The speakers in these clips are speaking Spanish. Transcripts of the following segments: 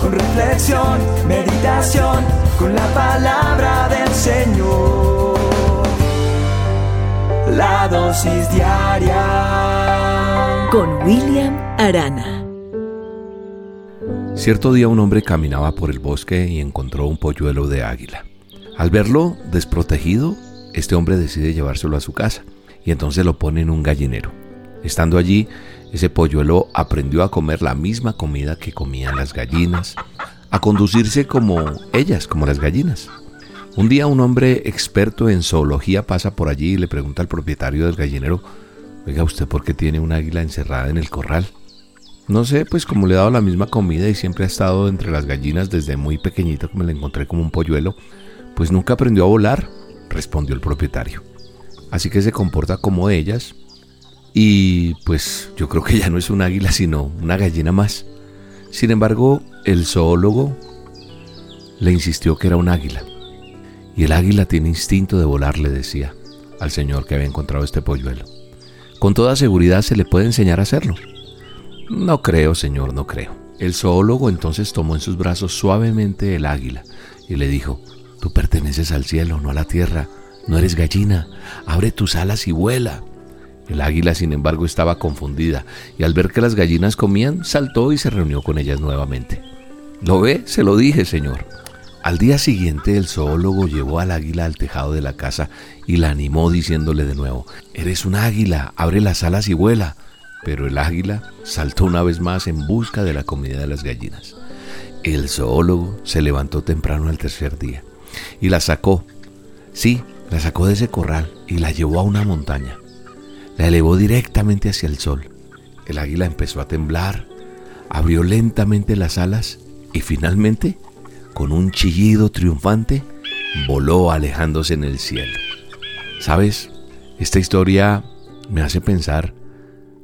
con reflexión, meditación, con la palabra del Señor. La dosis diaria con William Arana. Cierto día un hombre caminaba por el bosque y encontró un polluelo de águila. Al verlo desprotegido, este hombre decide llevárselo a su casa y entonces lo pone en un gallinero. Estando allí, ese polluelo aprendió a comer la misma comida que comían las gallinas, a conducirse como ellas, como las gallinas. Un día un hombre experto en zoología pasa por allí y le pregunta al propietario del gallinero, oiga, ¿usted por qué tiene un águila encerrada en el corral? No sé, pues como le he dado la misma comida y siempre ha estado entre las gallinas desde muy pequeñito que me la encontré como un polluelo, pues nunca aprendió a volar, respondió el propietario. Así que se comporta como ellas y pues yo creo que ya no es un águila sino una gallina más. Sin embargo, el zoólogo le insistió que era un águila. Y el águila tiene instinto de volar, le decía al señor que había encontrado este polluelo. Con toda seguridad se le puede enseñar a hacerlo. No creo, señor, no creo. El zoólogo entonces tomó en sus brazos suavemente el águila y le dijo, Tú perteneces al cielo, no a la tierra, no eres gallina, abre tus alas y vuela. El águila, sin embargo, estaba confundida y al ver que las gallinas comían, saltó y se reunió con ellas nuevamente. ¿Lo ve? Se lo dije, señor. Al día siguiente el zoólogo llevó al águila al tejado de la casa y la animó diciéndole de nuevo, Eres un águila, abre las alas y vuela. Pero el águila saltó una vez más en busca de la comida de las gallinas. El zoólogo se levantó temprano al tercer día y la sacó. Sí, la sacó de ese corral y la llevó a una montaña. La elevó directamente hacia el sol. El águila empezó a temblar, abrió lentamente las alas y finalmente, con un chillido triunfante, voló alejándose en el cielo. ¿Sabes? Esta historia me hace pensar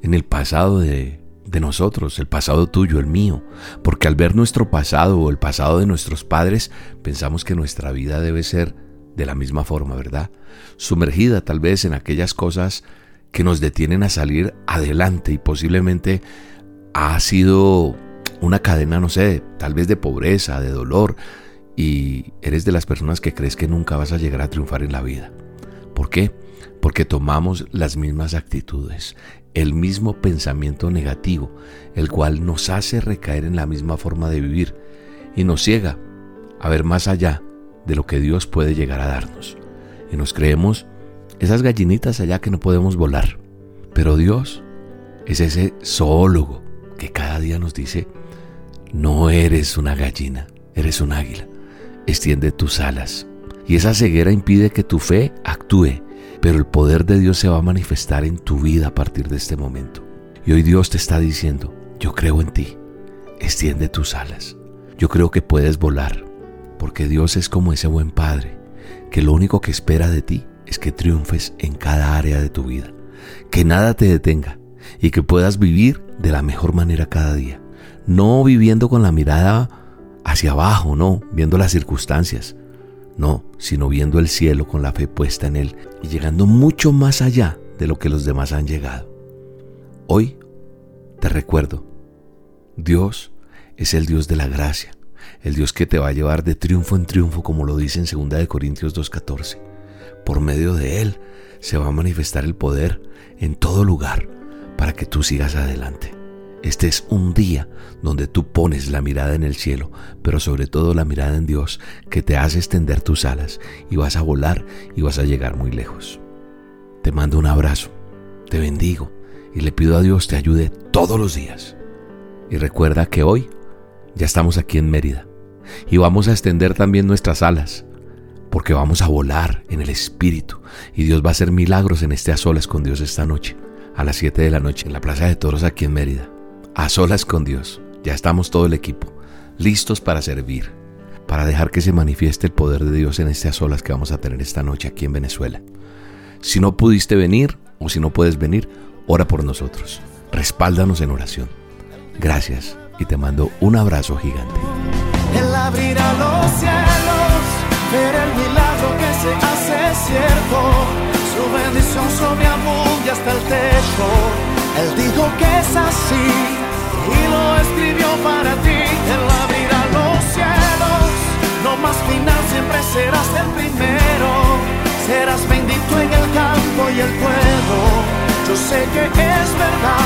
en el pasado de, de nosotros, el pasado tuyo, el mío, porque al ver nuestro pasado o el pasado de nuestros padres, pensamos que nuestra vida debe ser de la misma forma, ¿verdad? Sumergida tal vez en aquellas cosas que nos detienen a salir adelante y posiblemente ha sido una cadena, no sé, tal vez de pobreza, de dolor, y eres de las personas que crees que nunca vas a llegar a triunfar en la vida. ¿Por qué? Porque tomamos las mismas actitudes, el mismo pensamiento negativo, el cual nos hace recaer en la misma forma de vivir y nos ciega a ver más allá de lo que Dios puede llegar a darnos. Y nos creemos esas gallinitas allá que no podemos volar. Pero Dios es ese zoólogo que cada día nos dice, no eres una gallina, eres un águila. Extiende tus alas. Y esa ceguera impide que tu fe actúe, pero el poder de Dios se va a manifestar en tu vida a partir de este momento. Y hoy Dios te está diciendo, yo creo en ti, extiende tus alas. Yo creo que puedes volar, porque Dios es como ese buen Padre, que lo único que espera de ti es que triunfes en cada área de tu vida, que nada te detenga y que puedas vivir de la mejor manera cada día, no viviendo con la mirada hacia abajo, no, viendo las circunstancias, no, sino viendo el cielo con la fe puesta en él y llegando mucho más allá de lo que los demás han llegado. Hoy te recuerdo, Dios es el Dios de la gracia, el Dios que te va a llevar de triunfo en triunfo, como lo dice en 2 Corintios 2.14 por medio de Él se va a manifestar el poder en todo lugar para que tú sigas adelante. Este es un día donde tú pones la mirada en el cielo, pero sobre todo la mirada en Dios, que te hace extender tus alas y vas a volar y vas a llegar muy lejos. Te mando un abrazo, te bendigo y le pido a Dios te ayude todos los días. Y recuerda que hoy ya estamos aquí en Mérida y vamos a extender también nuestras alas porque vamos a volar en el Espíritu y Dios va a hacer milagros en este A Solas con Dios esta noche, a las 7 de la noche, en la Plaza de Toros aquí en Mérida. A Solas con Dios, ya estamos todo el equipo, listos para servir. para dejar que se manifieste el poder de Dios en estas olas que vamos a tener esta noche aquí en Venezuela. Si no pudiste venir o si no puedes venir, ora por nosotros. Respáldanos en oración. Gracias y te mando un abrazo gigante. Los cielos, ver el milagro que se hace cierto. Su bendición sobre y hasta el techo. Él dijo que es así y lo escribió para ti. Él abrirá los cielos, no más final, siempre serás el primero. Serás bendito en el campo y el pueblo. Yo sé que es verdad,